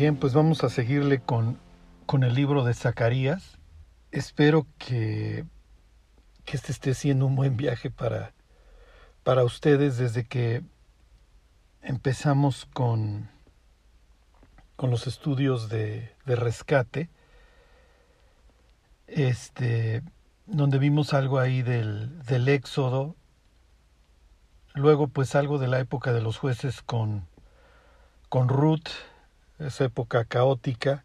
Bien, pues vamos a seguirle con, con el libro de Zacarías. Espero que, que este esté siendo un buen viaje para, para ustedes desde que empezamos con, con los estudios de, rescate, este, donde vimos algo ahí del, del éxodo, luego pues algo de la época de los jueces con, con Ruth, esa época caótica,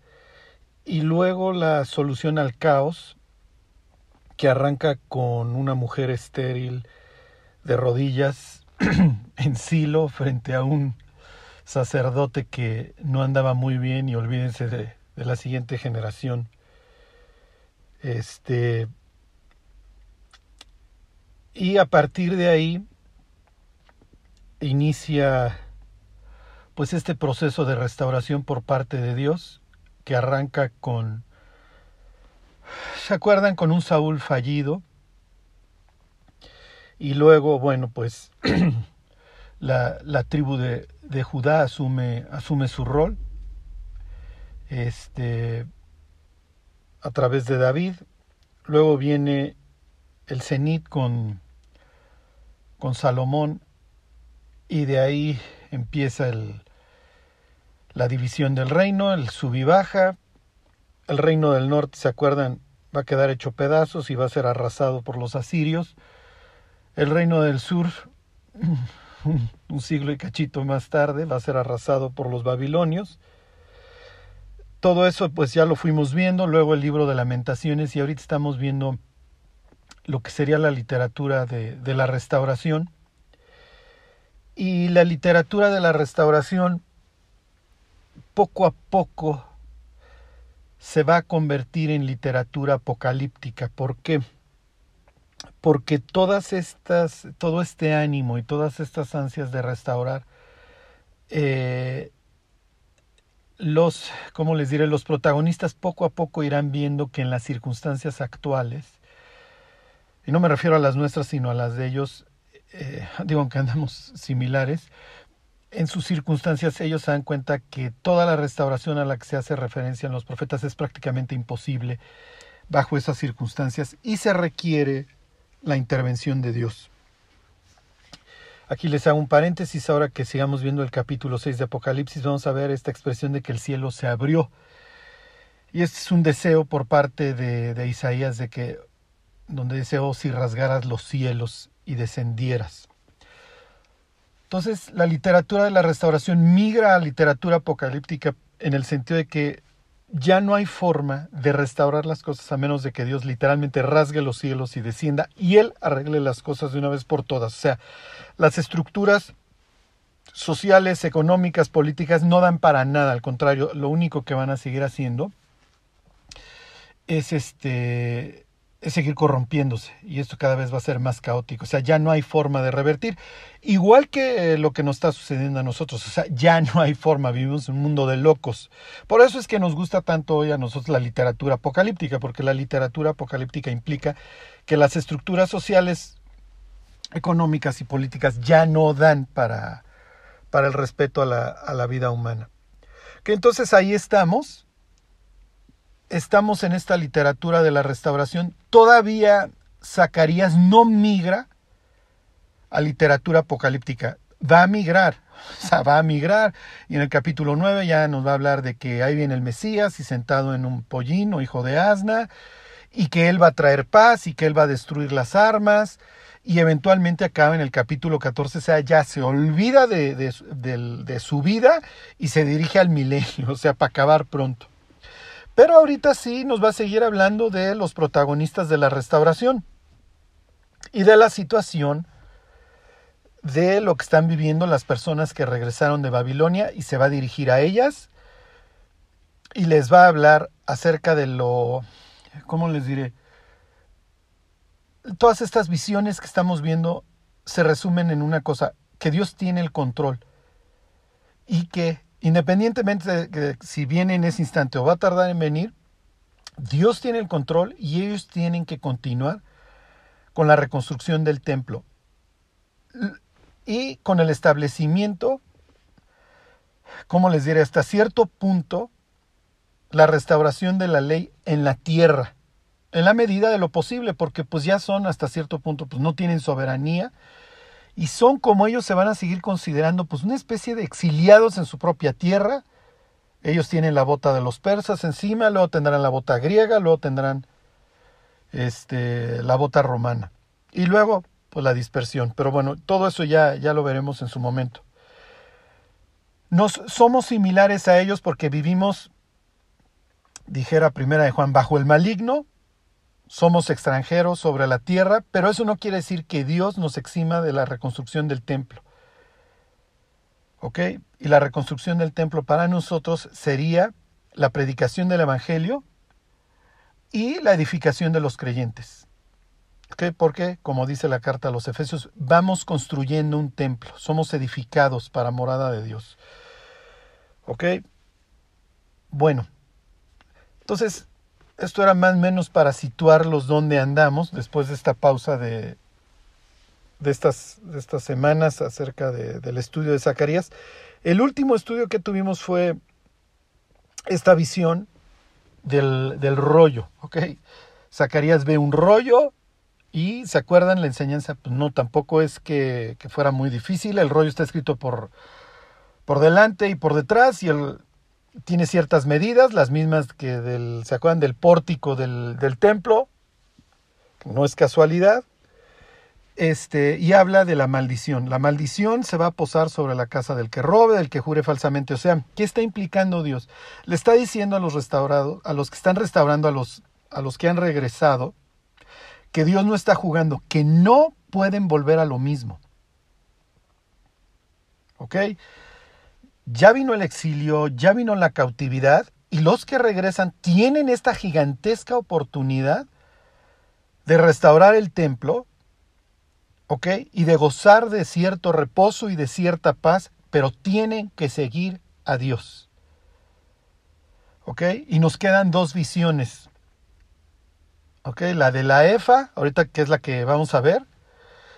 y luego la solución al caos, que arranca con una mujer estéril de rodillas en Silo frente a un sacerdote que no andaba muy bien y olvídense de, de la siguiente generación. Este y a partir de ahí inicia pues este proceso de restauración por parte de Dios que arranca con ¿se acuerdan? con un Saúl fallido. Y luego bueno pues la, la tribu de, de, Judá asume, asume su rol. Este a través de David. Luego viene el cenit con con Salomón. Y de ahí empieza el, la división del reino, el sub y baja. El reino del norte, ¿se acuerdan? Va a quedar hecho pedazos y va a ser arrasado por los asirios. El reino del sur, un siglo y cachito más tarde, va a ser arrasado por los babilonios. Todo eso pues ya lo fuimos viendo, luego el libro de lamentaciones y ahorita estamos viendo lo que sería la literatura de, de la restauración. Y la literatura de la restauración poco a poco se va a convertir en literatura apocalíptica. ¿Por qué? Porque todas estas, todo este ánimo y todas estas ansias de restaurar, eh, los, ¿cómo les diré? Los protagonistas poco a poco irán viendo que en las circunstancias actuales, y no me refiero a las nuestras, sino a las de ellos, eh, digo que andamos similares, en sus circunstancias ellos se dan cuenta que toda la restauración a la que se hace referencia en los profetas es prácticamente imposible bajo esas circunstancias y se requiere la intervención de Dios. Aquí les hago un paréntesis, ahora que sigamos viendo el capítulo 6 de Apocalipsis, vamos a ver esta expresión de que el cielo se abrió. Y este es un deseo por parte de, de Isaías de que, donde deseo si rasgaras los cielos y descendieras. Entonces, la literatura de la restauración migra a literatura apocalíptica en el sentido de que ya no hay forma de restaurar las cosas a menos de que Dios literalmente rasgue los cielos y descienda y Él arregle las cosas de una vez por todas. O sea, las estructuras sociales, económicas, políticas no dan para nada, al contrario, lo único que van a seguir haciendo es este es seguir corrompiéndose y esto cada vez va a ser más caótico. O sea, ya no hay forma de revertir. Igual que lo que nos está sucediendo a nosotros. O sea, ya no hay forma. Vivimos un mundo de locos. Por eso es que nos gusta tanto hoy a nosotros la literatura apocalíptica, porque la literatura apocalíptica implica que las estructuras sociales, económicas y políticas ya no dan para, para el respeto a la, a la vida humana. Que entonces ahí estamos estamos en esta literatura de la restauración, todavía Zacarías no migra a literatura apocalíptica, va a migrar, o sea, va a migrar, y en el capítulo 9 ya nos va a hablar de que ahí viene el Mesías y sentado en un pollino, hijo de asna, y que él va a traer paz y que él va a destruir las armas, y eventualmente acaba en el capítulo 14, o sea, ya se olvida de, de, de, de su vida y se dirige al milenio, o sea, para acabar pronto. Pero ahorita sí nos va a seguir hablando de los protagonistas de la restauración y de la situación de lo que están viviendo las personas que regresaron de Babilonia y se va a dirigir a ellas y les va a hablar acerca de lo, ¿cómo les diré? Todas estas visiones que estamos viendo se resumen en una cosa, que Dios tiene el control y que independientemente de que si viene en ese instante o va a tardar en venir, Dios tiene el control y ellos tienen que continuar con la reconstrucción del templo y con el establecimiento, ¿cómo les diré? Hasta cierto punto, la restauración de la ley en la tierra, en la medida de lo posible, porque pues ya son hasta cierto punto, pues no tienen soberanía y son como ellos se van a seguir considerando pues una especie de exiliados en su propia tierra. Ellos tienen la bota de los persas encima, luego tendrán la bota griega, luego tendrán este, la bota romana. Y luego, pues la dispersión. Pero bueno, todo eso ya, ya lo veremos en su momento. Nos somos similares a ellos porque vivimos, dijera primera de Juan, bajo el maligno, somos extranjeros sobre la tierra, pero eso no quiere decir que Dios nos exima de la reconstrucción del templo. ¿Ok? Y la reconstrucción del templo para nosotros sería la predicación del Evangelio y la edificación de los creyentes. ¿Ok? Porque, como dice la carta a los Efesios, vamos construyendo un templo, somos edificados para morada de Dios. ¿Ok? Bueno, entonces esto era más o menos para situarlos donde andamos después de esta pausa de, de, estas, de estas semanas acerca del estudio de Zacarías. El último estudio que tuvimos fue esta visión del, del rollo. ¿ok? Zacarías ve un rollo y se acuerdan la enseñanza, pues no, tampoco es que, que, fuera muy difícil. El rollo está escrito por, por delante y por detrás y el, tiene ciertas medidas, las mismas que del, ¿se acuerdan del pórtico del, del templo? No es casualidad. Este, y habla de la maldición. La maldición se va a posar sobre la casa del que robe, del que jure falsamente. O sea, ¿qué está implicando Dios? Le está diciendo a los restaurados, a los que están restaurando, a los, a los que han regresado, que Dios no está jugando, que no pueden volver a lo mismo. ¿Ok? Ya vino el exilio, ya vino la cautividad y los que regresan tienen esta gigantesca oportunidad de restaurar el templo, ¿ok? Y de gozar de cierto reposo y de cierta paz, pero tienen que seguir a Dios. ¿Ok? Y nos quedan dos visiones. ¿Ok? La de la EFA, ahorita que es la que vamos a ver,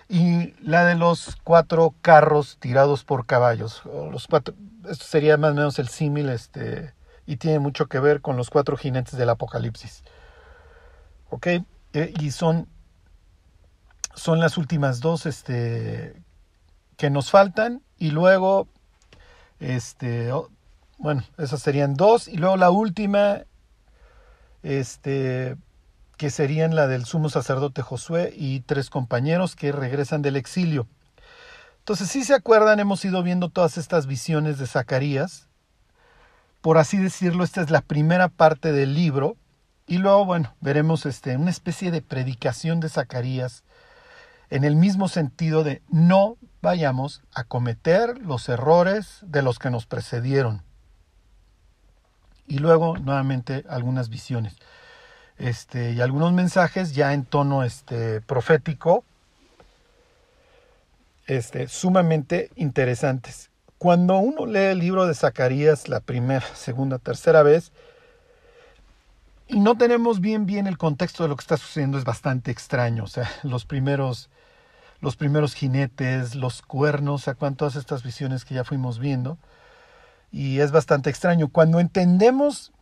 y la de los cuatro carros tirados por caballos. Los cuatro, esto sería más o menos el símil, este, y tiene mucho que ver con los cuatro jinetes del Apocalipsis. ¿Ok? Eh, y son, son las últimas dos este, que nos faltan, y luego, este, bueno, esas serían dos, y luego la última, este, que serían la del sumo sacerdote Josué y tres compañeros que regresan del exilio. Entonces, si se acuerdan, hemos ido viendo todas estas visiones de Zacarías. Por así decirlo, esta es la primera parte del libro. Y luego, bueno, veremos este, una especie de predicación de Zacarías en el mismo sentido de no vayamos a cometer los errores de los que nos precedieron. Y luego, nuevamente, algunas visiones este, y algunos mensajes ya en tono este, profético, este, sumamente interesantes. Cuando uno lee el libro de Zacarías la primera, segunda, tercera vez, y no tenemos bien bien el contexto de lo que está sucediendo, es bastante extraño. O sea, los primeros, los primeros jinetes, los cuernos, o sea, todas estas visiones que ya fuimos viendo. Y es bastante extraño. Cuando entendemos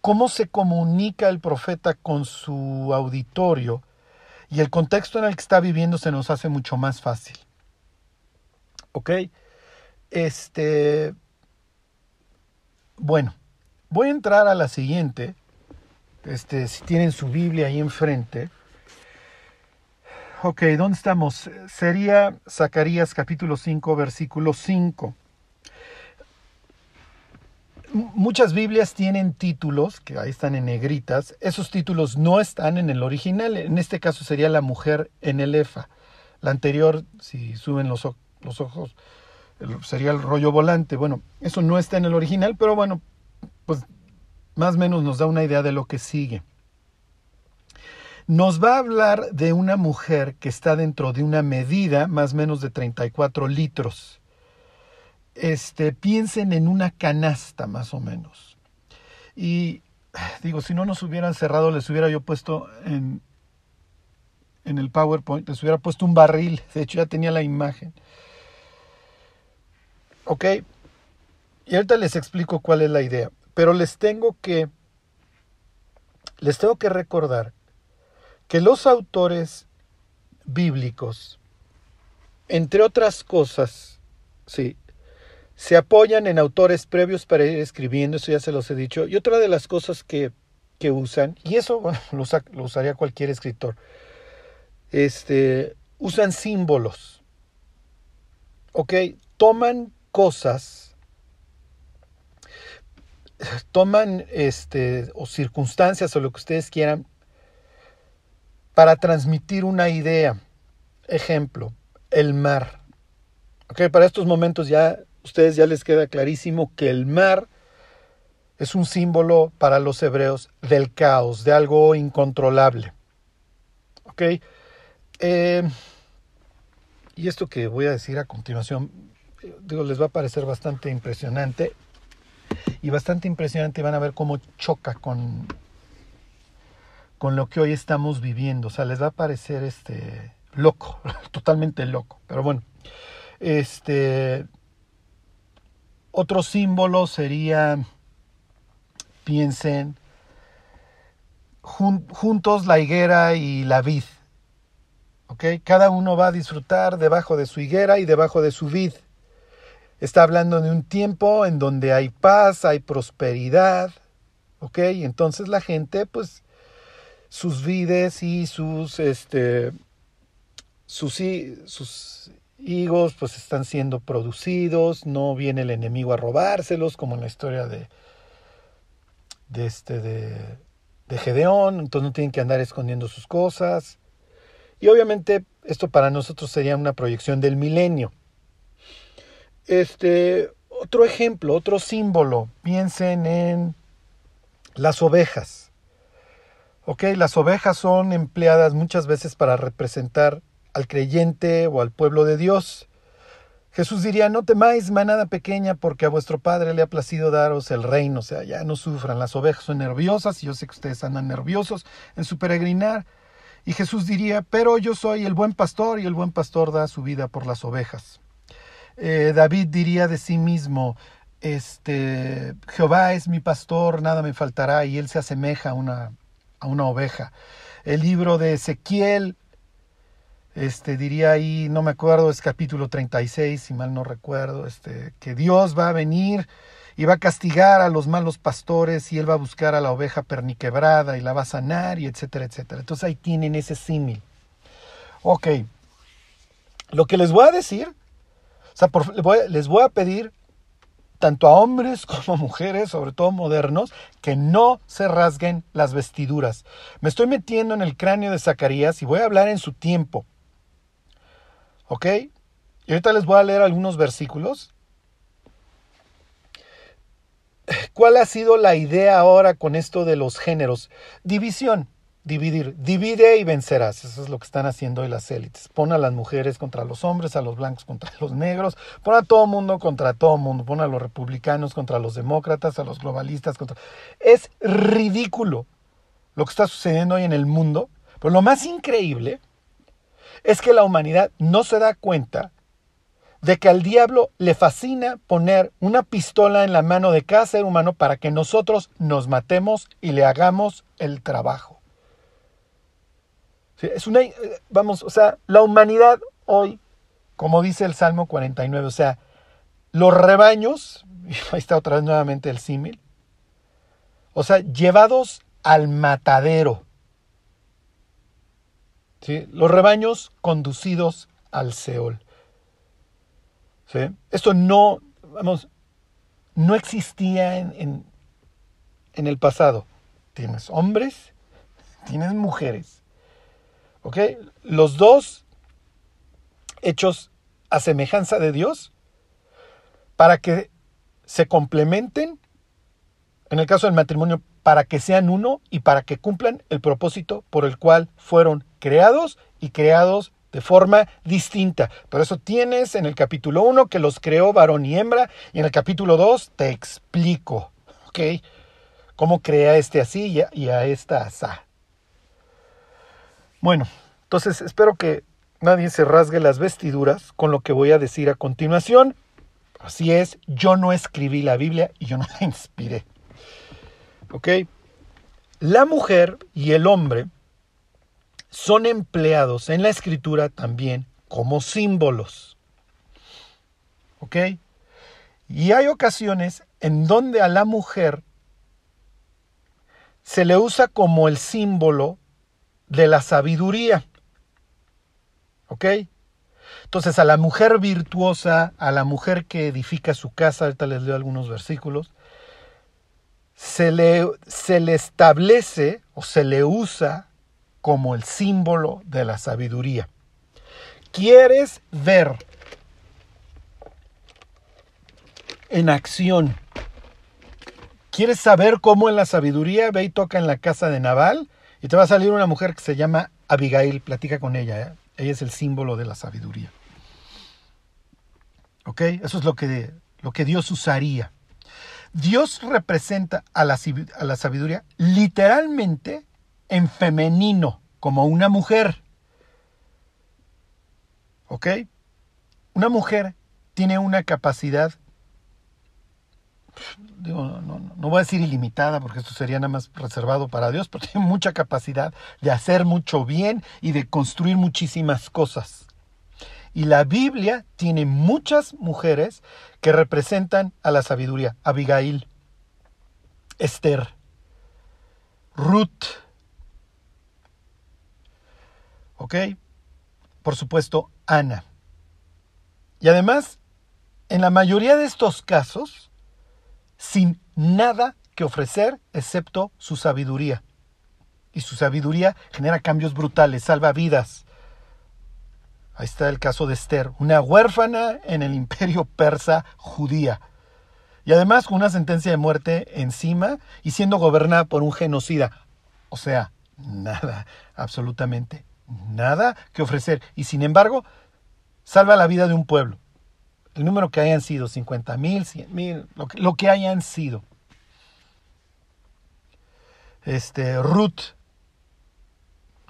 cómo se comunica el profeta con su auditorio y el contexto en el que está viviendo se nos hace mucho más fácil. ¿Ok? Este... Bueno, voy a entrar a la siguiente. Este, si tienen su Biblia ahí enfrente. Ok, ¿dónde estamos? Sería Zacarías capítulo 5, versículo 5 muchas Biblias tienen títulos, que ahí están en negritas, esos títulos no están en el original, en este caso sería La mujer en el EFA. La anterior, si suben los, los ojos, sería el rollo volante. Bueno, eso no está en el original, pero bueno, pues más o menos nos da una idea de lo que sigue. Nos va a hablar de una mujer que está dentro de una medida más o menos de 34 litros este, piensen en una canasta más o menos. Y digo, si no nos hubieran cerrado, les hubiera yo puesto en, en el PowerPoint, les hubiera puesto un barril. De hecho, ya tenía la imagen. ¿Ok? Y ahorita les explico cuál es la idea. Pero les tengo que. Les tengo que recordar que los autores bíblicos, entre otras cosas, sí, se apoyan en autores previos para ir escribiendo, eso ya se los he dicho. Y otra de las cosas que, que usan, y eso lo, usaría cualquier escritor, este, usan símbolos. ¿Ok? Toman cosas, toman este, o circunstancias o lo que ustedes quieran para transmitir una idea. Ejemplo, el mar. ¿Ok? Para estos momentos ya ustedes ya les queda clarísimo que el mar es un símbolo para los hebreos del caos, de algo incontrolable. Eh, y esto que voy a decir a continuación, digo, les va a parecer bastante impresionante. Y bastante impresionante van a ver cómo choca con, con lo que hoy estamos viviendo. O sea, les va a parecer este loco, totalmente loco. Pero bueno, este otro símbolo sería, piensen, juntos la higuera y la vid. Cada uno va a disfrutar debajo de su higuera y debajo de su vid. Está hablando de un tiempo en donde hay paz, hay prosperidad. ¿Ok? Entonces la gente, pues, sus vides y sus, este, sus, sus higos pues están siendo producidos, no viene el enemigo a robárselos, como en la historia de, de este de, de Gedeón, entonces no tienen que andar escondiendo sus cosas. Y obviamente esto para nosotros sería una proyección del milenio. Este, otro ejemplo, otro símbolo, piensen en las ovejas. Ok, las ovejas son empleadas muchas veces para representar al creyente o al pueblo de Dios. Jesús diría, no temáis, manada pequeña, porque a vuestro Padre le ha placido daros el reino. O sea, ya no sufran, las ovejas son nerviosas y yo sé que ustedes andan nerviosos en su peregrinar. Y Jesús diría, pero yo soy el buen pastor y el buen pastor da su vida por las ovejas. Eh, David diría de sí mismo, este, Jehová es mi pastor, nada me faltará, y él se asemeja a una, a una oveja. El libro de Ezequiel este diría ahí, no me acuerdo, es capítulo 36, si mal no recuerdo, este, que Dios va a venir y va a castigar a los malos pastores y él va a buscar a la oveja perniquebrada y la va a sanar y etcétera, etcétera. Entonces ahí tienen ese símil. Ok, lo que les voy a decir, o sea, les voy a pedir tanto a hombres como a mujeres, sobre todo modernos, que no se rasguen las vestiduras. Me estoy metiendo en el cráneo de Zacarías y voy a hablar en su tiempo. ¿Ok? Y ahorita les voy a leer algunos versículos. ¿Cuál ha sido la idea ahora con esto de los géneros? División, dividir. Divide y vencerás. Eso es lo que están haciendo hoy las élites. Pon a las mujeres contra los hombres, a los blancos contra los negros. Pon a todo mundo contra todo mundo. Pon a los republicanos contra los demócratas, a los globalistas contra... Es ridículo lo que está sucediendo hoy en el mundo. Pero lo más increíble es que la humanidad no se da cuenta de que al diablo le fascina poner una pistola en la mano de cada ser humano para que nosotros nos matemos y le hagamos el trabajo. Es una, vamos, o sea, la humanidad hoy, como dice el Salmo 49, o sea, los rebaños, ahí está otra vez nuevamente el símil, o sea, llevados al matadero. Los rebaños conducidos al Seol. Esto no, vamos, no existía en, en, el pasado. Tienes hombres, tienes mujeres. ¿Ok? Los dos hechos a semejanza de Dios para que se complementen, en el caso del matrimonio, para que sean uno y para que cumplan el propósito por el cual fueron creados y creados de forma distinta. Por eso tienes en el capítulo 1 que los creó varón y hembra y en el capítulo 2 te explico, ¿ok? Cómo crea este así y a, esta asá. Bueno, entonces espero que nadie se rasgue las vestiduras con lo que voy a decir a continuación. Así es, yo no escribí la Biblia y yo no la inspiré. ¿Ok? La mujer y el hombre son empleados en la escritura también como símbolos. ¿Ok? Y hay ocasiones en donde a la mujer se le usa como el símbolo de la sabiduría. ¿Ok? Entonces a la mujer virtuosa, a la mujer que edifica su casa, ahorita les leo algunos versículos, se le, se le establece o se le usa como el símbolo de la sabiduría. ¿Quieres ver en acción? ¿Quieres saber cómo en la sabiduría ve y toca en la casa de Naval? Y te va a salir una mujer que se llama Abigail, platica con ella. ¿eh? Ella es el símbolo de la sabiduría. ¿Ok? Eso es lo que, lo que Dios usaría. Dios representa a la, a la sabiduría literalmente en femenino, como una mujer. ¿Ok? Una mujer tiene una capacidad, no, no, voy a decir ilimitada, porque esto sería nada más reservado para Dios, pero tiene mucha capacidad de hacer mucho bien y de construir muchísimas cosas. Y la Biblia tiene muchas mujeres que representan a la sabiduría. Abigail, Esther, Ruth. ¿Ok? Por supuesto, Ana. Y además, en la mayoría de estos casos, sin nada que ofrecer excepto su sabiduría. Y su sabiduría genera cambios brutales, salva vidas, Ahí está el caso de Esther, una huérfana en el imperio persa judía. Y además con una sentencia de muerte encima y siendo gobernada por un genocida. O sea, nada, absolutamente nada que ofrecer. Y sin embargo, salva la vida de un pueblo. El número que hayan sido, 50 mil, 100 mil, lo que, hayan sido. Este, Ruth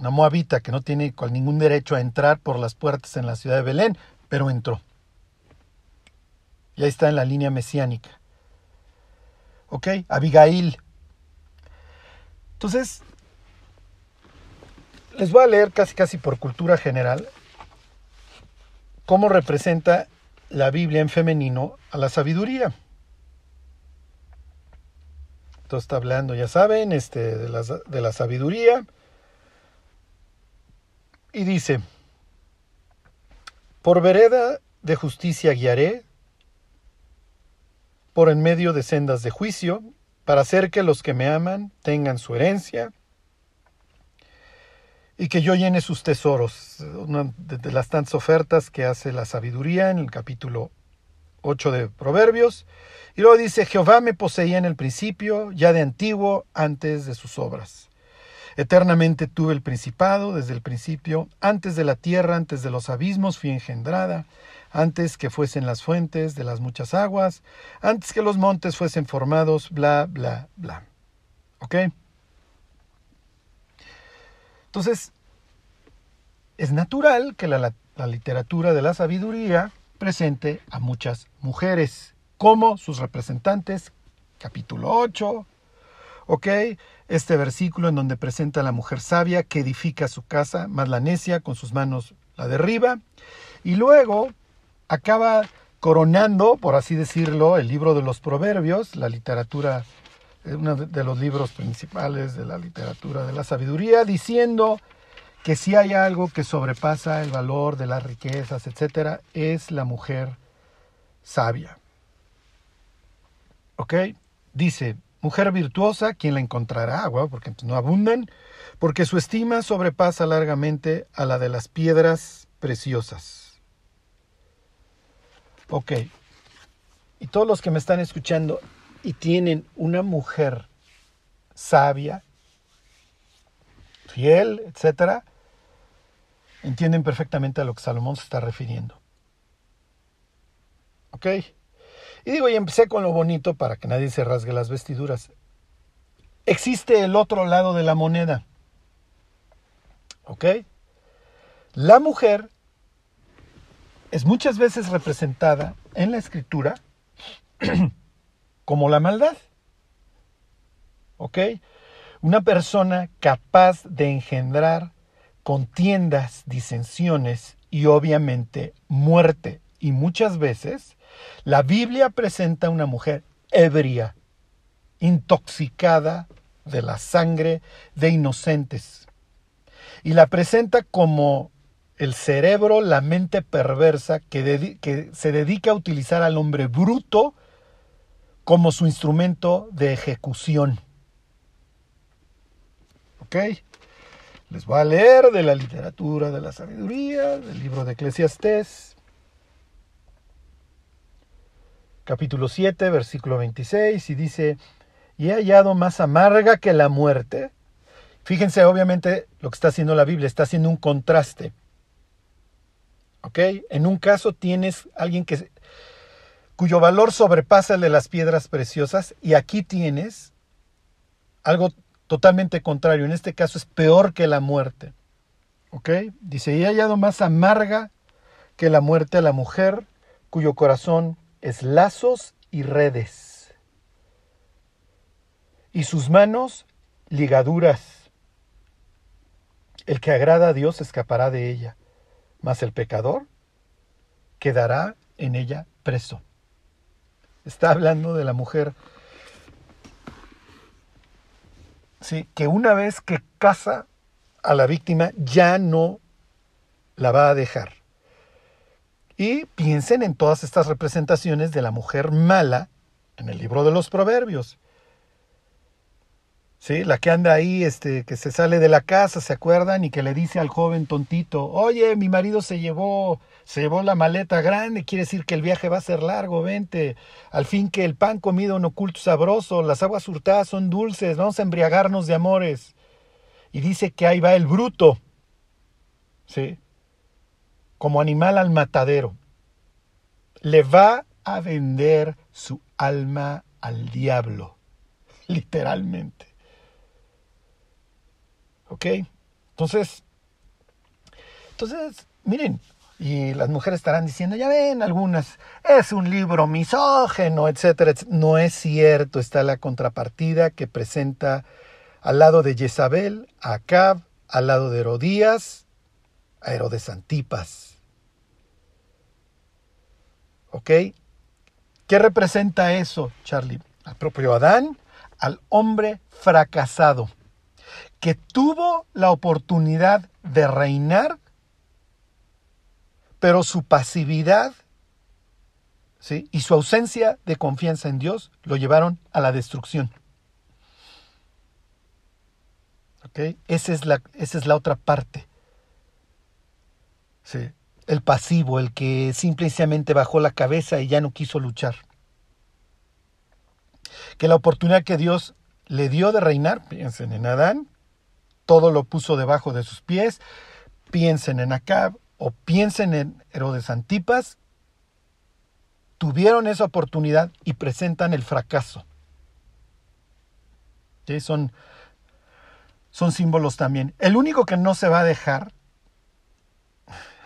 una moabita que no tiene ningún derecho a entrar por las puertas en la ciudad de Belén, pero entró. Y ahí está en la línea mesiánica. ¿Ok? Abigail. Entonces, les voy a leer casi casi por cultura general cómo representa la Biblia en femenino a la sabiduría. Entonces está hablando, ya saben, este, de, la, de la sabiduría y dice, por vereda de justicia guiaré, por en medio de sendas de juicio, para hacer que los que me aman tengan su herencia y que yo llene sus tesoros. Una de las tantas ofertas que hace la sabiduría en el capítulo 8 de Proverbios. Y luego dice, Jehová me poseía en el principio, ya de antiguo, antes de sus obras. Eternamente tuve el principado desde el principio, antes de la tierra, antes de los abismos fui engendrada, antes que fuesen las fuentes de las muchas aguas, antes que los montes fuesen formados, bla, bla, bla. ¿Ok? Entonces, es natural que la, literatura de la sabiduría presente a muchas mujeres como sus representantes, capítulo 8, ¿ok? Este versículo en donde presenta a la mujer sabia que edifica su casa, más la necia con sus manos la derriba. Y luego acaba coronando, por así decirlo, el libro de los proverbios, la literatura, uno de los libros principales de la literatura de la sabiduría, diciendo que si hay algo que sobrepasa el valor de las riquezas, etcétera, es la mujer sabia. ¿Ok? Dice, Mujer virtuosa, ¿quién la encontrará? porque no abundan, porque su estima sobrepasa largamente a la de las piedras preciosas. Ok. Y todos los que me están escuchando y tienen una mujer sabia, fiel, etcétera, entienden perfectamente a lo que Salomón se está refiriendo. ¿Ok? Y digo, y empecé con lo bonito para que nadie se rasgue las vestiduras. Existe el otro lado de la moneda. ¿Ok? La mujer es muchas veces representada en la escritura como la maldad. ¿Ok? Una persona capaz de engendrar contiendas, disensiones y obviamente muerte. Y muchas veces la Biblia presenta a una mujer ebria, intoxicada de la sangre de inocentes. Y la presenta como el cerebro, la mente perversa que, que, se dedica a utilizar al hombre bruto como su instrumento de ejecución. ¿Ok? Les voy a leer de la literatura de la sabiduría, del libro de Eclesiastés, capítulo 7, versículo 26, y dice, y he hallado más amarga que la muerte. Fíjense, obviamente, lo que está haciendo la Biblia, está haciendo un contraste. ¿Ok? En un caso tienes alguien que, cuyo valor sobrepasa el de las piedras preciosas, y aquí tienes algo totalmente contrario. En este caso es peor que la muerte. ¿Ok? Dice, y he hallado más amarga que la muerte a la mujer cuyo corazón es lazos y redes, y sus manos ligaduras. El que agrada a Dios escapará de ella, mas el pecador quedará en ella preso. Está hablando de la mujer ¿sí? que una vez que casa a la víctima ya no la va a dejar. Y piensen en todas estas representaciones de la mujer mala en el libro de los proverbios. ¿Sí? La que anda ahí, este, que se sale de la casa, ¿se acuerdan? Y que le dice al joven tontito, oye, mi marido se llevó, se llevó la maleta grande, quiere decir que el viaje va a ser largo, vente. Al fin que el pan comido un oculto sabroso, las aguas hurtadas son dulces, vamos a embriagarnos de amores. Y dice que ahí va el bruto, ¿sí? Como animal al matadero. Le va a vender su alma al diablo, literalmente. ¿Ok? Entonces, entonces, miren, y las mujeres estarán diciendo, ya ven, algunas, es un libro misógeno, etcétera, No es cierto, está la contrapartida que presenta al lado de Jezabel, a Acab, al lado de Herodías, a Herodes Antipas. ¿Ok? ¿Qué representa eso, Charlie? Al propio Adán, al hombre fracasado que tuvo la oportunidad de reinar, pero su pasividad ¿sí? y su ausencia de confianza en Dios lo llevaron a la destrucción. ¿Okay? Esa, es la, esa es la otra parte. ¿Sí? El pasivo, el que simplemente bajó la cabeza y ya no quiso luchar. Que la oportunidad que Dios le dio de reinar, piensen en Adán, todo lo puso debajo de sus pies. Piensen en Acab o piensen en Herodes Antipas. Tuvieron esa oportunidad y presentan el fracaso. Son, son símbolos también. El único que no se va a dejar,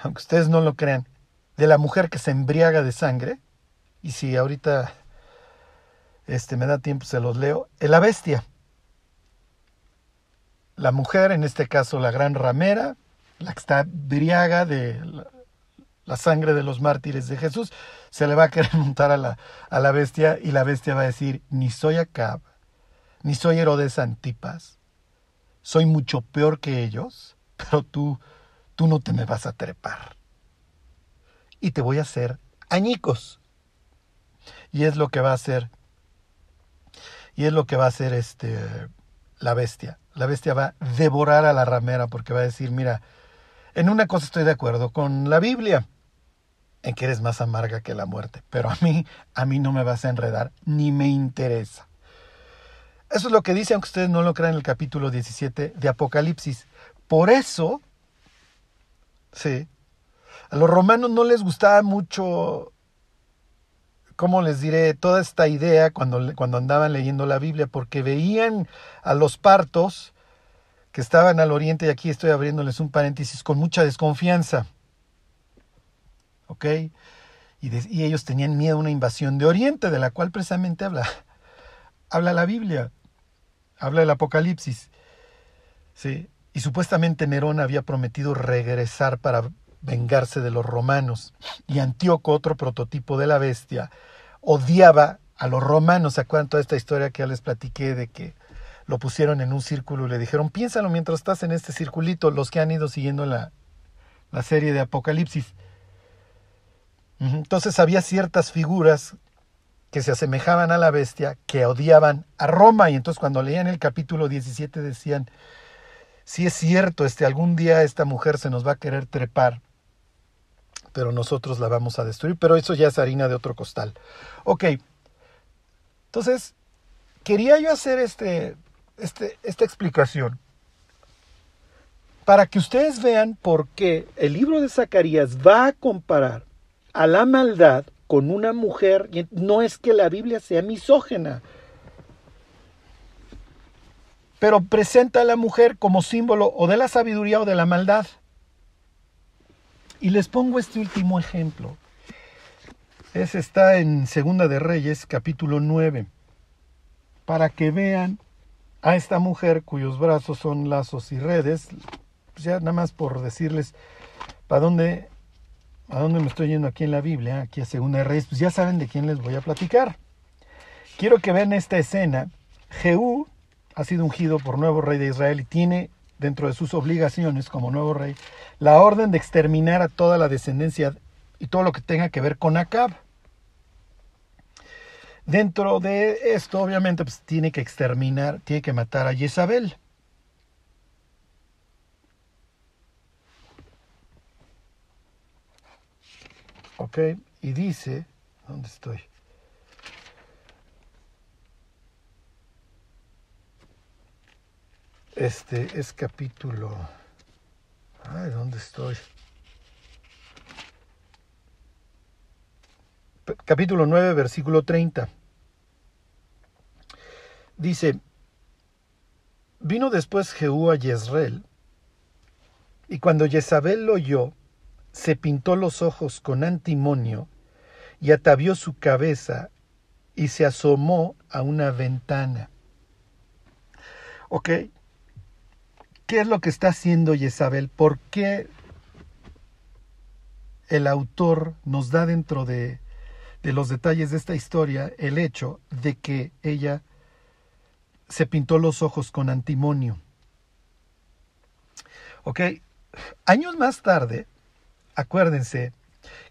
aunque ustedes no lo crean, de la mujer que se embriaga de sangre, y si ahorita este, me da tiempo se los leo, es la bestia. La mujer, en este caso la gran ramera, la que está briaga de la, sangre de los mártires de Jesús, se le va a querer montar a la, a la bestia y la bestia va a decir, ni soy Acab, ni soy Herodes Antipas, soy mucho peor que ellos, pero tú, tú no te me vas a trepar. Y te voy a hacer añicos. Y es lo que va a hacer. Y es lo que va a hacer este la bestia. La bestia va a devorar a la ramera porque va a decir, mira, en una cosa estoy de acuerdo con la Biblia, en que eres más amarga que la muerte, pero a mí, a mí no me vas a enredar, ni me interesa. Eso es lo que dice, aunque ustedes no lo crean, en el capítulo 17 de Apocalipsis. Por eso, sí, a los romanos no les gustaba mucho ¿cómo les diré? Toda esta idea cuando, cuando andaban leyendo la Biblia, porque veían a los partos que estaban al oriente, y aquí estoy abriéndoles un paréntesis, con mucha desconfianza. ¿Ok? y, ellos tenían miedo a una invasión de Oriente, de la cual precisamente habla, habla la Biblia, habla el Apocalipsis. ¿sí? Y supuestamente Nerón había prometido regresar para vengarse de los romanos. Y Antíoco, otro prototipo de la bestia, odiaba a los romanos. ¿Se acuerdan toda esta historia que ya les platiqué de que lo pusieron en un círculo y le dijeron, piénsalo mientras estás en este circulito, los que han ido siguiendo la, la serie de Apocalipsis. Entonces había ciertas figuras que se asemejaban a la bestia, que odiaban a Roma, y entonces cuando leían el capítulo 17 decían, si es cierto, este, algún día esta mujer se nos va a querer trepar, pero nosotros la vamos a destruir, pero eso ya es harina de otro costal. Ok, entonces, quería yo hacer este, este, esta explicación para que ustedes vean por qué el libro de Zacarías va a comparar a la maldad con una mujer. No es que la Biblia sea misógena, pero presenta a la mujer como símbolo o de la sabiduría o de la maldad. Y les pongo este último ejemplo. Ese está en Segunda de Reyes, capítulo 9, para que vean a esta mujer cuyos brazos son lazos y redes, pues ya nada más por decirles para dónde ¿A dónde me estoy yendo aquí en la Biblia? Aquí a Segunda de Reyes, pues ya saben de quién les voy a platicar. Quiero que vean esta escena. Jehú ha sido ungido por nuevo rey de Israel y tiene dentro de sus obligaciones como nuevo rey la orden de exterminar a toda la descendencia y todo lo que tenga que ver con Acab. Dentro de esto, obviamente, pues tiene que exterminar, tiene que matar a Jezabel. Ok, y dice, ¿dónde estoy? Este es capítulo... Ay, ¿dónde estoy? Capítulo 9, versículo 30. Dice, vino después Jehú a Jezreel, y cuando Jezabel lo oyó, se pintó los ojos con antimonio y atavió su cabeza y se asomó a una ventana. ¿Ok? ¿Qué es lo que está haciendo Jezabel? ¿Por qué el autor nos da dentro de, de los detalles de esta historia el hecho de que ella se pintó los ojos con antimonio? ¿Ok? Años más tarde, acuérdense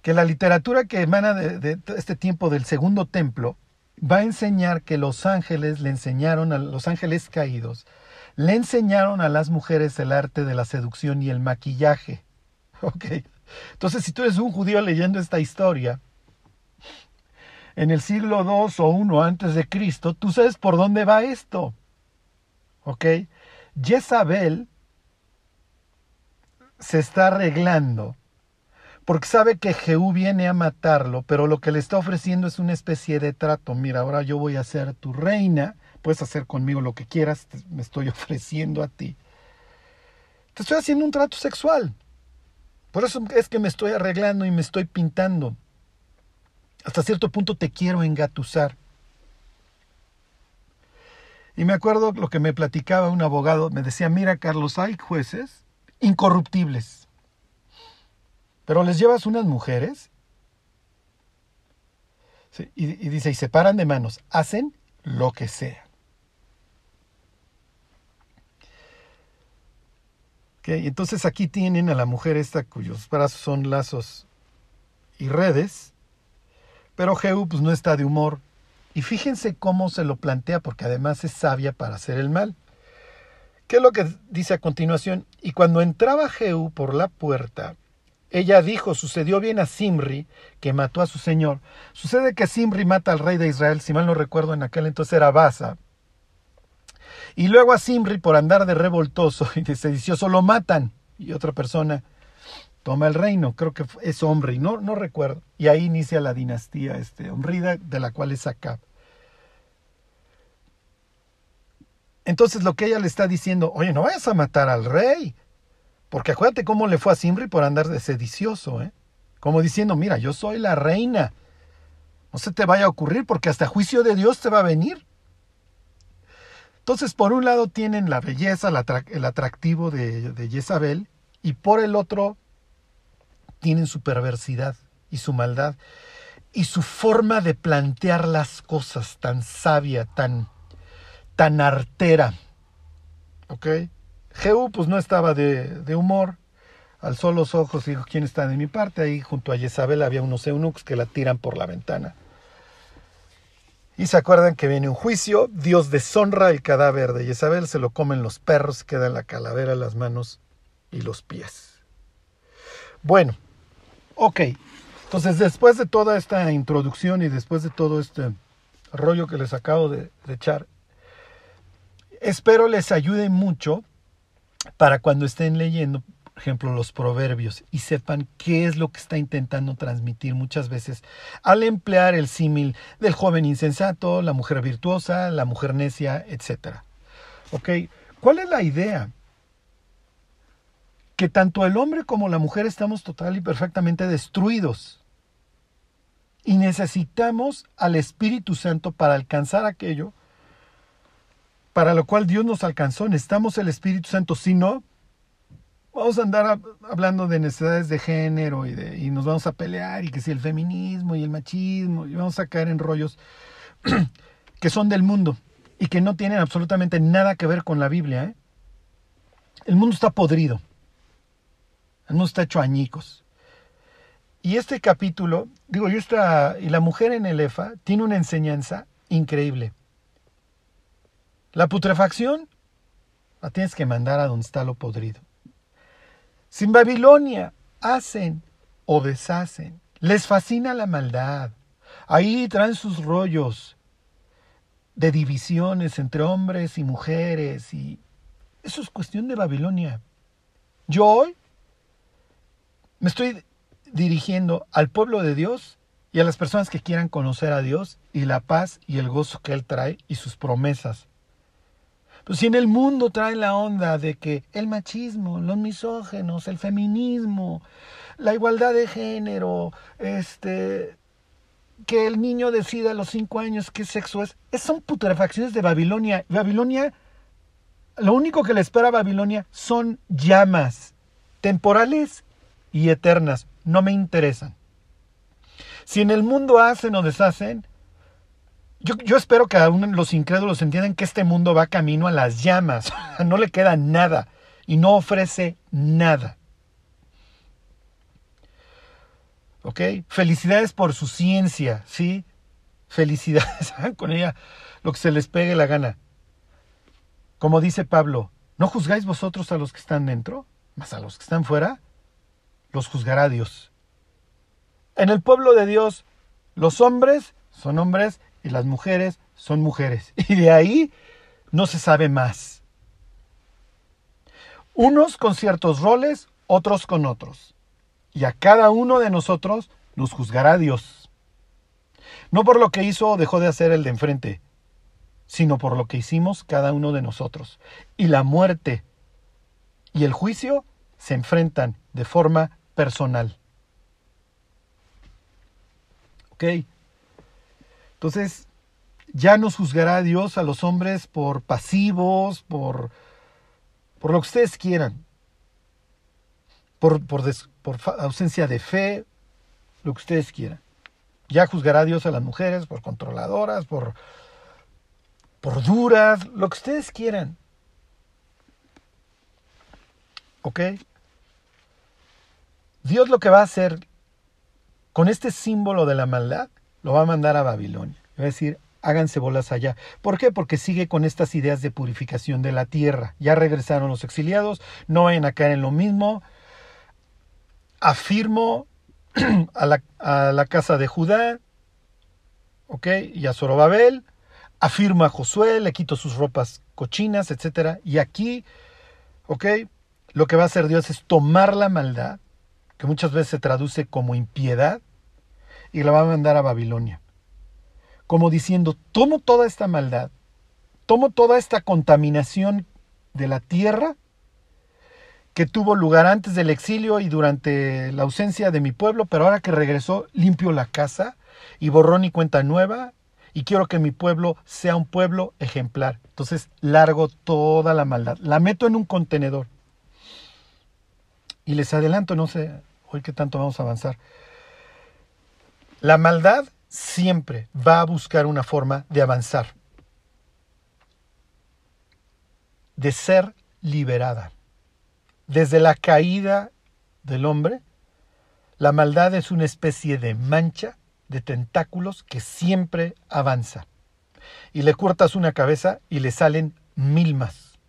que la literatura que emana de, este tiempo del segundo templo va a enseñar que los ángeles le enseñaron a los ángeles caídos, le enseñaron a las mujeres el arte de la seducción y el maquillaje. ¿Ok? Entonces, si tú eres un judío leyendo esta historia, en el siglo II o I antes de Cristo, tú sabes por dónde va esto. ¿Ok? Jezabel se está arreglando porque sabe que Jehú viene a matarlo, pero lo que le está ofreciendo es una especie de trato. Mira, ahora yo voy a ser tu reina, puedes hacer conmigo lo que quieras, me estoy ofreciendo a ti. Te estoy haciendo un trato sexual. Por eso es que me estoy arreglando y me estoy pintando. Hasta cierto punto te quiero engatusar. Y me acuerdo lo que me platicaba un abogado, me decía, mira Carlos, hay jueces incorruptibles pero les llevas unas mujeres y, dice, y se paran de manos, hacen lo que sea. Entonces aquí tienen a la mujer esta cuyos brazos son lazos y redes, pero Jehú pues no está de humor. Y fíjense cómo se lo plantea, porque además es sabia para hacer el mal. ¿Qué es lo que dice a continuación? Y cuando entraba Jehú por la puerta, ella dijo, sucedió bien a Simri, que mató a su señor. Sucede que Simri mata al rey de Israel, si mal no recuerdo, en aquel entonces era Baza. Y luego a Simri, por andar de revoltoso y de sedicioso, lo matan. Y otra persona toma el reino, creo que es hombre, no, no recuerdo. Y ahí inicia la dinastía este, Omrida, de la cual es Acab. Entonces lo que ella le está diciendo, oye, no vayas a matar al rey, porque acuérdate cómo le fue a Simri por andar de sedicioso, ¿eh? como diciendo, mira, yo soy la reina. No se te vaya a ocurrir porque hasta juicio de Dios te va a venir. Entonces, por un lado tienen la belleza, el atractivo de, de Jezabel, y por el otro tienen su perversidad y su maldad y su forma de plantear las cosas tan sabia, tan, tan artera. ¿Ok? Jehú pues no estaba de, de, humor, alzó los ojos y dijo, ¿quién está de mi parte? Ahí junto a Jezabel había unos eunucos que la tiran por la ventana. Y se acuerdan que viene un juicio, Dios deshonra el cadáver de Jezabel, se lo comen los perros, queda la calavera, las manos y los pies. Bueno, ok, entonces después de toda esta introducción y después de todo este rollo que les acabo de, de echar, espero les ayude mucho para cuando estén leyendo, ejemplo, los proverbios y sepan qué es lo que está intentando transmitir muchas veces al emplear el símil del joven insensato, la mujer virtuosa, la mujer necia, etc. ¿Ok? ¿Cuál es la idea? Que tanto el hombre como la mujer estamos total y perfectamente destruidos. Y necesitamos al Espíritu Santo para alcanzar aquello para lo cual Dios nos alcanzó. Necesitamos el Espíritu Santo. Si no, vamos a andar hablando de necesidades de género y, nos vamos a pelear y que si el feminismo y el machismo y vamos a caer en rollos que son del mundo y que no tienen absolutamente nada que ver con la Biblia. ¿eh? El mundo está podrido. El mundo está hecho añicos. Y este capítulo, digo, yo está, y la mujer en el EFA tiene una enseñanza increíble. La putrefacción la tienes que mandar a donde está lo podrido. Sin Babilonia hacen o deshacen. Les fascina la maldad. Ahí traen sus rollos de divisiones entre hombres y mujeres y eso es cuestión de Babilonia. Yo hoy me estoy dirigiendo al pueblo de Dios y a las personas que quieran conocer a Dios y la paz y el gozo que Él trae y sus promesas. Pues si en el mundo trae la onda de que el machismo, los misógenos, el feminismo, la igualdad de género, este, que el niño decida a los cinco años qué sexo es, es son putrefacciones de Babilonia. Babilonia, lo único que le espera a Babilonia son llamas temporales y eternas. No me interesan. Si en el mundo hacen o deshacen, yo, espero que aún los incrédulos entiendan que este mundo va camino a las llamas. no le queda nada y no ofrece nada. ¿Ok? Felicidades por su ciencia, ¿sí? Felicidades, con ella lo que se les pegue la gana. Como dice Pablo, ¿no juzgáis vosotros a los que están dentro? Más a los que están fuera, los juzgará Dios. En el pueblo de Dios, los hombres son hombres y las mujeres son mujeres. Y de ahí no se sabe más. Unos con ciertos roles, otros con otros. Y a cada uno de nosotros nos juzgará Dios. No por lo que hizo o dejó de hacer el de enfrente, sino por lo que hicimos cada uno de nosotros. Y la muerte y el juicio se enfrentan de forma personal. ¿Ok? Entonces, ya nos juzgará Dios a los hombres por pasivos, por, por lo que ustedes quieran, por, por, ausencia de fe, lo que ustedes quieran. Ya juzgará Dios a las mujeres por controladoras, por, por duras, lo que ustedes quieran. ¿Ok? Dios lo que va a hacer con este símbolo de la maldad lo va a mandar a Babilonia. Va a decir, háganse bolas allá. ¿Por qué? Porque sigue con estas ideas de purificación de la tierra. Ya regresaron los exiliados, no vayan a en lo mismo. Afirmo a la, casa de Judá. Y a Zorobabel. Afirmo a Josué, le quito sus ropas cochinas, etc. Y aquí, ¿ok? Lo que va a hacer Dios es tomar la maldad, que muchas veces se traduce como impiedad, y la va a mandar a Babilonia. Como diciendo, tomo toda esta maldad, tomo toda esta contaminación de la tierra que tuvo lugar antes del exilio y durante la ausencia de mi pueblo, pero ahora que regresó, limpio la casa y borrón y cuenta nueva y quiero que mi pueblo sea un pueblo ejemplar. Entonces largo toda la maldad, la meto en un contenedor. Y les adelanto, no sé hoy qué tanto vamos a avanzar. La maldad siempre va a buscar una forma de avanzar, de ser liberada. Desde la caída del hombre, la maldad es una especie de mancha de tentáculos que siempre avanza. Y le cortas una cabeza y le salen mil más.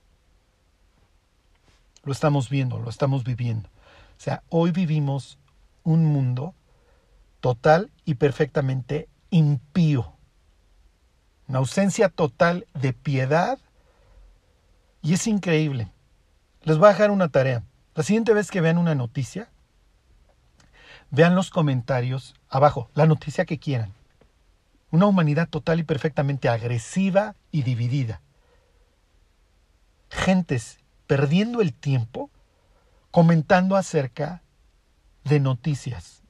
Lo estamos viendo, lo estamos viviendo. O sea, hoy vivimos un mundo total y perfectamente impío. Una ausencia total de piedad. Y es increíble. Les voy a dejar una tarea. La siguiente vez que vean una noticia, vean los comentarios abajo, la noticia que quieran. Una humanidad total y perfectamente agresiva y dividida. Gentes perdiendo el tiempo comentando acerca de noticias.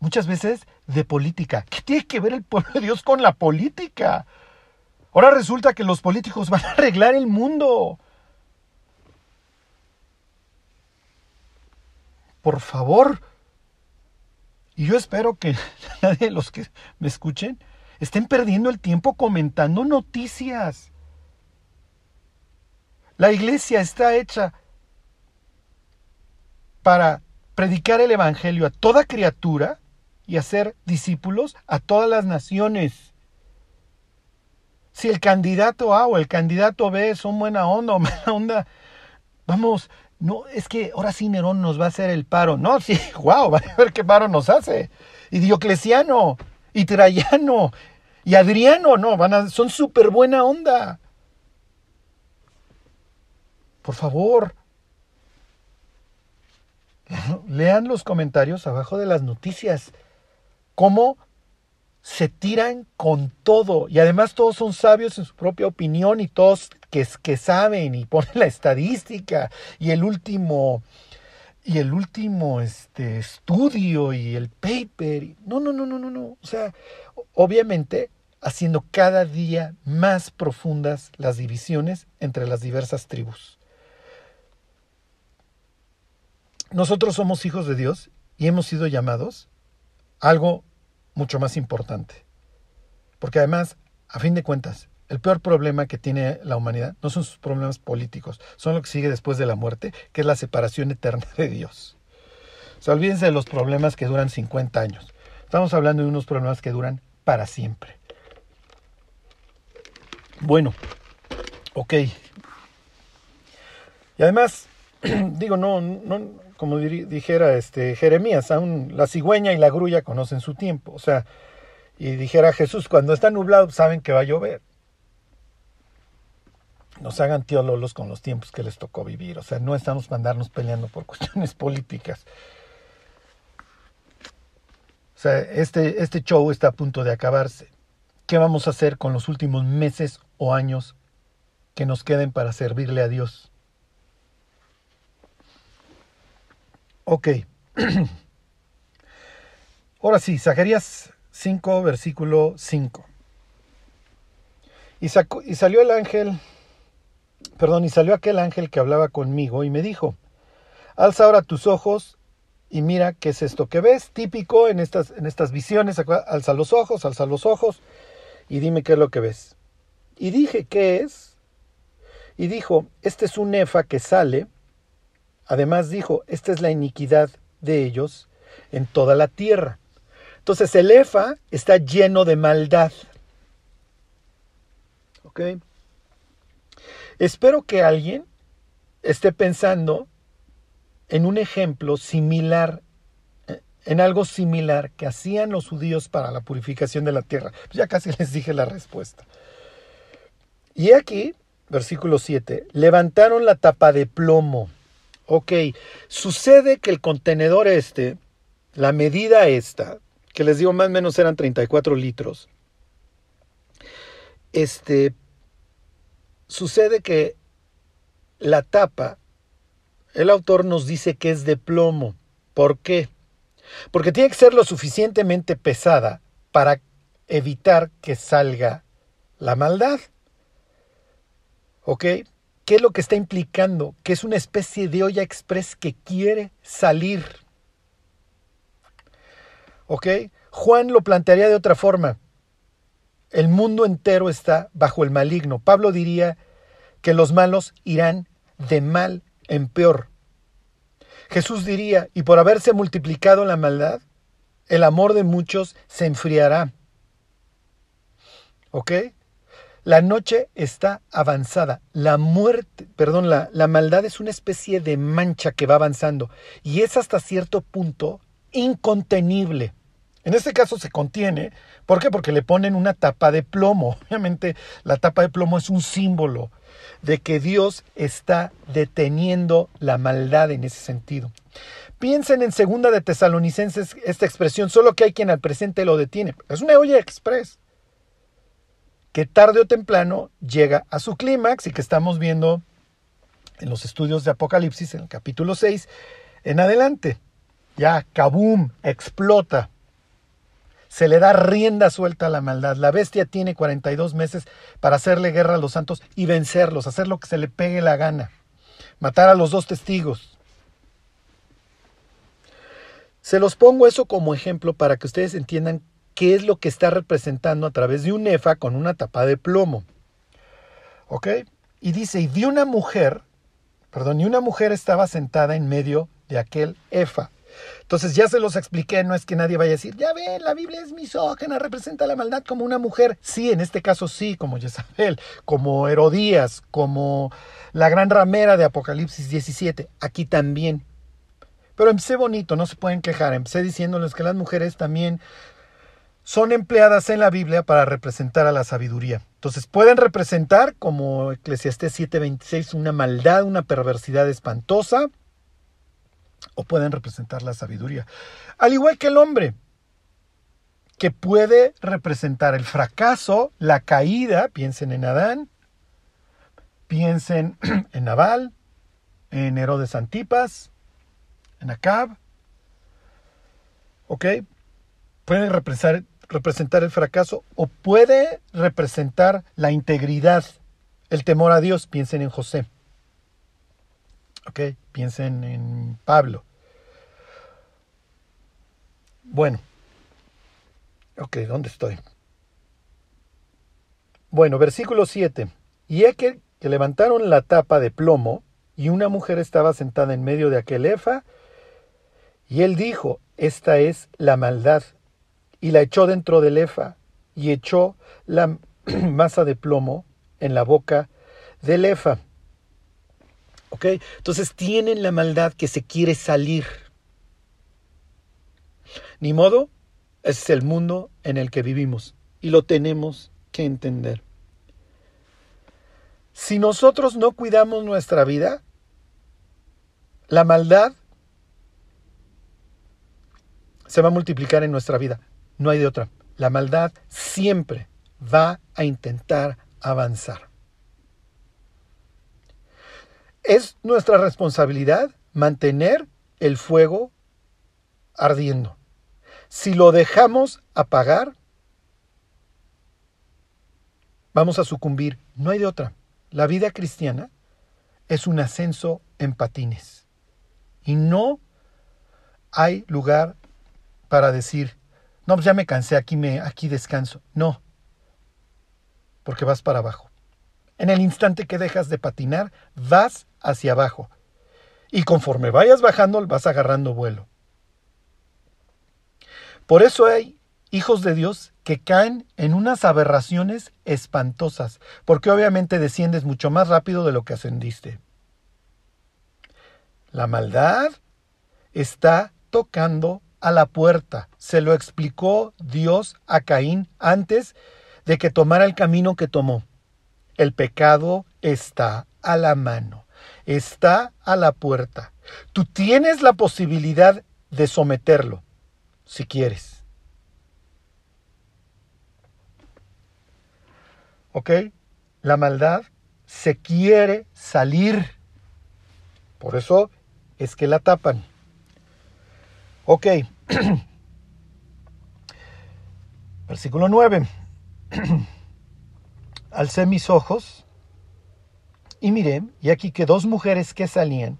Muchas veces de política. ¿Qué tiene que ver el pueblo de Dios con la política? Ahora resulta que los políticos van a arreglar el mundo. Por favor, y yo espero que nadie de los que me escuchen estén perdiendo el tiempo comentando noticias. La iglesia está hecha para predicar el Evangelio a toda criatura y hacer discípulos a todas las naciones. Si el candidato A o el candidato B son buena onda o mala onda, vamos, no, es que ahora sí Nerón nos va a hacer el paro. No, sí, wow, va a ver qué paro nos hace. Y Diocleciano, y Traiano, y Adriano, no, van a, son súper buena onda. Por favor, lean los comentarios abajo de las noticias. ¿Cómo se tiran con todo y además todos son sabios en su propia opinión y todos que, que saben y ponen la estadística y el último y el último este, estudio y el paper. No, no, no, no, no, no. O sea, obviamente haciendo cada día más profundas las divisiones entre las diversas tribus. Nosotros somos hijos de Dios y hemos sido llamados algo mucho más importante. Porque además, a fin de cuentas, el peor problema que tiene la humanidad no son sus problemas políticos, son lo que sigue después de la muerte, que es la separación eterna de Dios. O sea, olvídense de los problemas que duran 50 años. Estamos hablando de unos problemas que duran para siempre. Bueno, ok. Y además, digo, no, no, como dijera este Jeremías, aún la cigüeña y la grulla conocen su tiempo. O sea, y dijera Jesús, cuando está nublado saben que va a llover. Nos hagan teólogos con los tiempos que les tocó vivir. O sea, no estamos mandarnos peleando por cuestiones políticas. O sea, este, este show está a punto de acabarse. ¿Qué vamos a hacer con los últimos meses o años que nos queden para servirle a Dios? Ok. Ahora sí, Zacarías 5, versículo 5. Y, y salió el ángel, perdón, y salió aquel ángel que hablaba conmigo y me dijo, alza ahora tus ojos y mira qué es esto que ves, típico en estas, en estas visiones, alza los ojos, alza los ojos y dime qué es lo que ves. Y dije, ¿qué es? Y dijo, este es un efa que sale Además dijo, esta es la iniquidad de ellos en toda la tierra. Entonces el Efa está lleno de maldad. ¿Ok? Espero que alguien esté pensando en un ejemplo similar, eh, en algo similar que hacían los judíos para la purificación de la tierra. Pues ya casi les dije la respuesta. Y aquí, versículo 7, levantaron la tapa de plomo Ok, sucede que el contenedor este, la medida esta, que les digo más o menos eran 34 litros, este, sucede que la tapa el autor nos dice que es de plomo. ¿Por qué? Porque tiene que ser lo suficientemente pesada para evitar que salga la maldad. ¿Ok? ¿Qué es lo que está implicando? Que es una especie de olla express que quiere salir. ¿Ok? Juan lo plantearía de otra forma. El mundo entero está bajo el maligno. Pablo diría que los malos irán de mal en peor. Jesús diría, y por haberse multiplicado la maldad, el amor de muchos se enfriará. ¿Ok? La noche está avanzada. La muerte, perdón, la, la, maldad es una especie de mancha que va avanzando y es hasta cierto punto incontenible. En este caso se contiene. ¿Por qué? Porque le ponen una tapa de plomo. Obviamente la tapa de plomo es un símbolo de que Dios está deteniendo la maldad en ese sentido. Piensen en segunda de Tesalonicenses esta expresión, solo que hay quien al presente lo detiene. Es una olla express que tarde o temprano llega a su clímax y que estamos viendo en los estudios de Apocalipsis, en el capítulo 6, en adelante. Ya, kabum, explota. Se le da rienda suelta a la maldad. La bestia tiene 42 meses para hacerle guerra a los santos y vencerlos, hacer lo que se le pegue la gana. Matar a los dos testigos. Se los pongo eso como ejemplo para que ustedes entiendan qué es lo que está representando a través de un efa con una tapa de plomo. ¿Ok? Y dice, y vi una mujer, perdón, y una mujer estaba sentada en medio de aquel efa. Entonces ya se los expliqué, no es que nadie vaya a decir, ya ven, la Biblia es misógena, representa la maldad como una mujer. Sí, en este caso sí, como Jezabel, como Herodías, como la gran ramera de Apocalipsis 17, aquí también. Pero empecé bonito, no se pueden quejar, empecé diciéndoles que las mujeres también son empleadas en la Biblia para representar a la sabiduría. Entonces pueden representar, como Eclesiastés 7:26, una maldad, una perversidad espantosa, o pueden representar la sabiduría. Al igual que el hombre, que puede representar el fracaso, la caída, piensen en Adán, piensen en Nabal, en Herodes Antipas, en Acab, ¿ok? Pueden representar representar el fracaso o puede representar la integridad, el temor a Dios. Piensen en José. ¿Ok? Piensen en Pablo. Bueno. Ok, ¿dónde estoy? Bueno, versículo 7. Y es que, que levantaron la tapa de plomo y una mujer estaba sentada en medio de aquel efa y él dijo, esta es la maldad y la echó dentro del efa y echó la masa de plomo en la boca del efa. ¿Ok? Entonces tienen la maldad que se quiere salir. Ni modo, ese es el mundo en el que vivimos y lo tenemos que entender. Si nosotros no cuidamos nuestra vida, la maldad se va a multiplicar en nuestra vida. No hay de otra. La maldad siempre va a intentar avanzar. Es nuestra responsabilidad mantener el fuego ardiendo. Si lo dejamos apagar, vamos a sucumbir. No hay de otra. La vida cristiana es un ascenso en patines. Y no hay lugar para decir, no, pues ya me cansé, aquí, me, aquí descanso. No, porque vas para abajo. En el instante que dejas de patinar, vas hacia abajo. Y conforme vayas bajando, vas agarrando vuelo. Por eso hay hijos de Dios que caen en unas aberraciones espantosas, porque obviamente desciendes mucho más rápido de lo que ascendiste. La maldad está tocando a la puerta. Se lo explicó Dios a Caín antes de que tomara el camino que tomó. El pecado está a la mano, está a la puerta. Tú tienes la posibilidad de someterlo, si quieres. ¿Ok? La maldad se quiere salir. Por eso es que la tapan. Ok. Versículo 9. Alcé mis ojos y miré, y aquí que dos mujeres que salían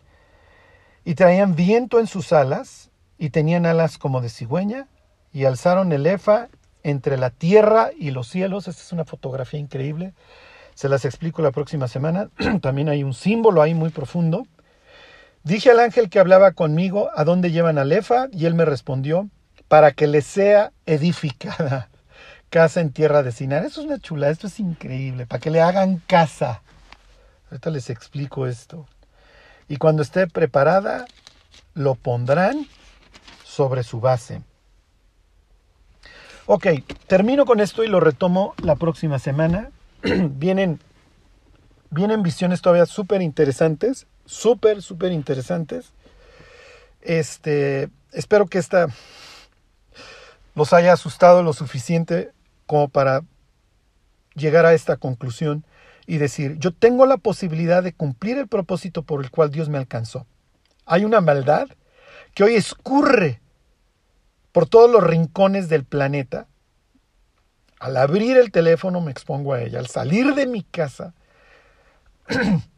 y traían viento en sus alas y tenían alas como de cigüeña y alzaron el efa entre la tierra y los cielos. Esta es una fotografía increíble. Se las explico la próxima semana. También hay un símbolo ahí muy profundo. Dije al ángel que hablaba conmigo, ¿a dónde llevan al efa? Y él me respondió, para que le sea edificada casa en tierra de Sinar. Eso es una chula, esto es increíble, para que le hagan casa. Ahorita les explico esto. Y cuando esté preparada, lo pondrán sobre su base. Ok, termino con esto y lo retomo la próxima semana. vienen, vienen visiones todavía súper interesantes, súper, súper interesantes. Este, espero que esta los haya asustado lo suficiente como para llegar a esta conclusión y decir, yo tengo la posibilidad de cumplir el propósito por el cual Dios me alcanzó. Hay una maldad que hoy escurre por todos los rincones del planeta. Al abrir el teléfono me expongo a ella. Al salir de mi casa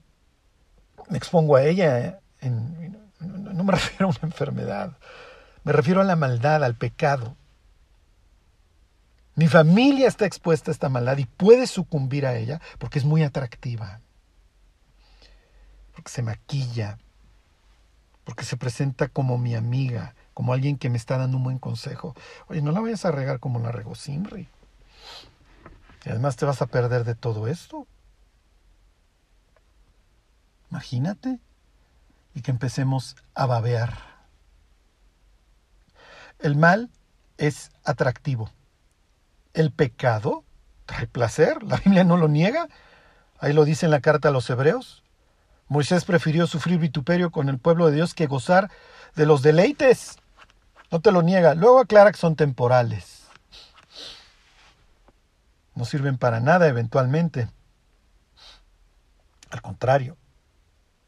me expongo a ella. no me refiero a una enfermedad. Me refiero a la maldad, al pecado. Mi familia está expuesta a esta maldad y puede sucumbir a ella porque es muy atractiva. Porque se maquilla. Porque se presenta como mi amiga como alguien que me está dando un buen consejo. Oye, no la vayas a regar como la regó Simri. Y además te vas a perder de todo esto. Imagínate. Y que empecemos a babear. El mal es atractivo. El pecado trae placer. La Biblia no lo niega. Ahí lo dice en la carta a los hebreos. Moisés prefirió sufrir vituperio con el pueblo de Dios que gozar de los deleites. No te lo niega. Luego aclara que son temporales. No sirven para nada eventualmente. Al contrario,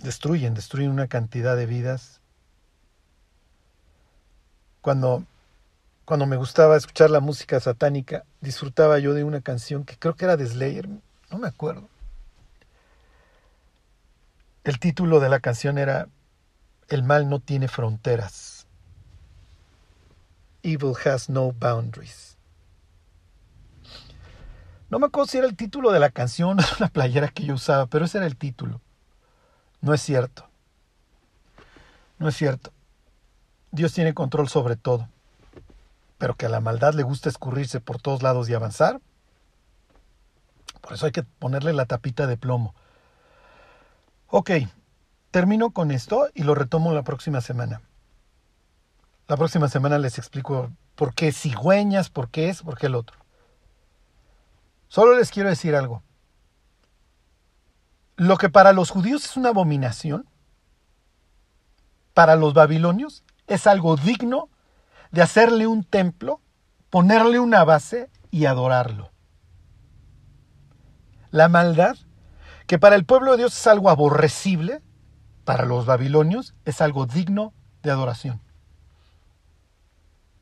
destruyen, destruyen una cantidad de vidas. Cuando, cuando me gustaba escuchar la música satánica, disfrutaba yo de una canción que creo que era de Slayer, no me acuerdo. El título de la canción era El mal no tiene fronteras. Evil has no boundaries. No me acuerdo si era el título de la canción o la playera que yo usaba, pero ese era el título. No es cierto. No es cierto. Dios tiene control sobre todo. Pero que a la maldad le gusta escurrirse por todos lados y avanzar. Por eso hay que ponerle la tapita de plomo. Ok, termino con esto y lo retomo la próxima semana. La próxima semana les explico por qué cigüeñas, por qué es, por qué el otro. Solo les quiero decir algo. Lo que para los judíos es una abominación, para los babilonios es algo digno de hacerle un templo, ponerle una base y adorarlo. La maldad, que para el pueblo de Dios es algo aborrecible, para los babilonios es algo digno de adoración.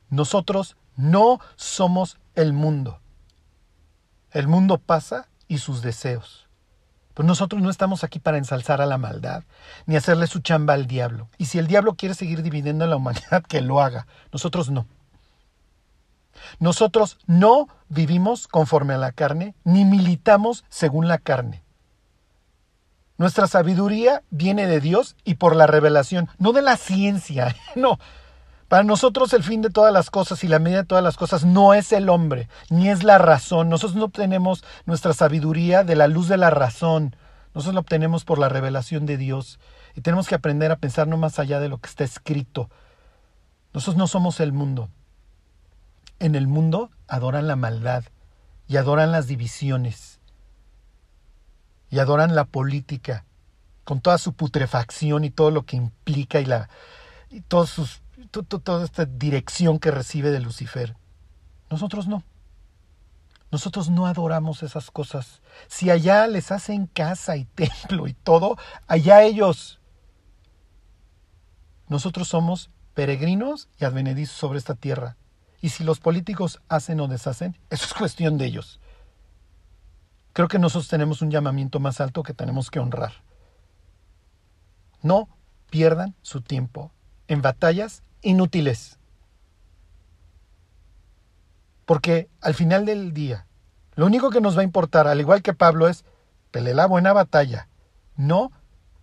Nosotros no somos el mundo. El mundo pasa y sus deseos. Pero nosotros no estamos aquí para ensalzar a la maldad, ni hacerle su chamba al diablo. Y si el diablo quiere seguir dividiendo a la humanidad, que lo haga. Nosotros no. Nosotros no vivimos conforme a la carne, ni militamos según la carne. Nuestra sabiduría viene de Dios y por la revelación, no de la ciencia. No, para nosotros el fin de todas las cosas y la medida de todas las cosas no es el hombre, ni es la razón. Nosotros no obtenemos nuestra sabiduría de la luz de la razón. Nosotros la obtenemos por la revelación de Dios. Y tenemos que aprender a pensar no más allá de lo que está escrito. Nosotros no somos el mundo. En el mundo adoran la maldad y adoran las divisiones y adoran la política con toda su putrefacción y todo lo que implica y, la, y todos sus toda esta dirección que recibe de Lucifer. Nosotros no. Nosotros no adoramos esas cosas. Si allá les hacen casa y templo y todo, allá ellos. Nosotros somos peregrinos y advenedizos sobre esta tierra. Y si los políticos hacen o deshacen, eso es cuestión de ellos. Creo que nosotros tenemos un llamamiento más alto que tenemos que honrar. No pierdan su tiempo en batallas inútiles. Porque al final del día, lo único que nos va a importar, al igual que Pablo, es pelear la buena batalla. No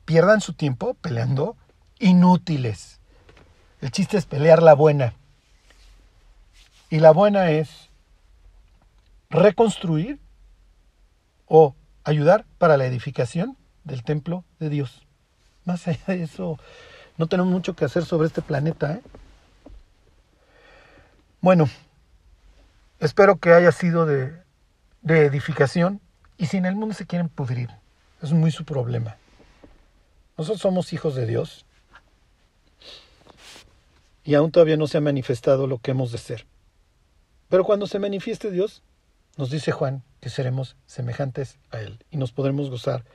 pierdan su tiempo peleando inútiles. El chiste es pelear la buena. Y la buena es reconstruir o ayudar para la edificación del templo de Dios. Más allá de eso, no tenemos mucho que hacer sobre este planeta. ¿eh? Bueno, espero que haya sido de, de edificación y si en el mundo se quieren pudrir, es muy su problema. Nosotros somos hijos de Dios y aún todavía no se ha manifestado lo que hemos de ser. Pero cuando se manifieste Dios, nos dice Juan que seremos semejantes a Él y nos podremos gozar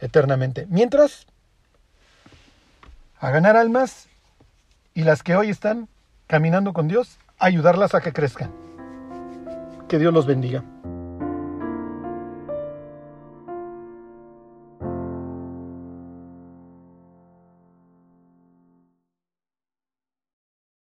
eternamente. Mientras, a ganar almas y las que hoy están caminando con Dios, ayudarlas a que crezcan. Que Dios los bendiga.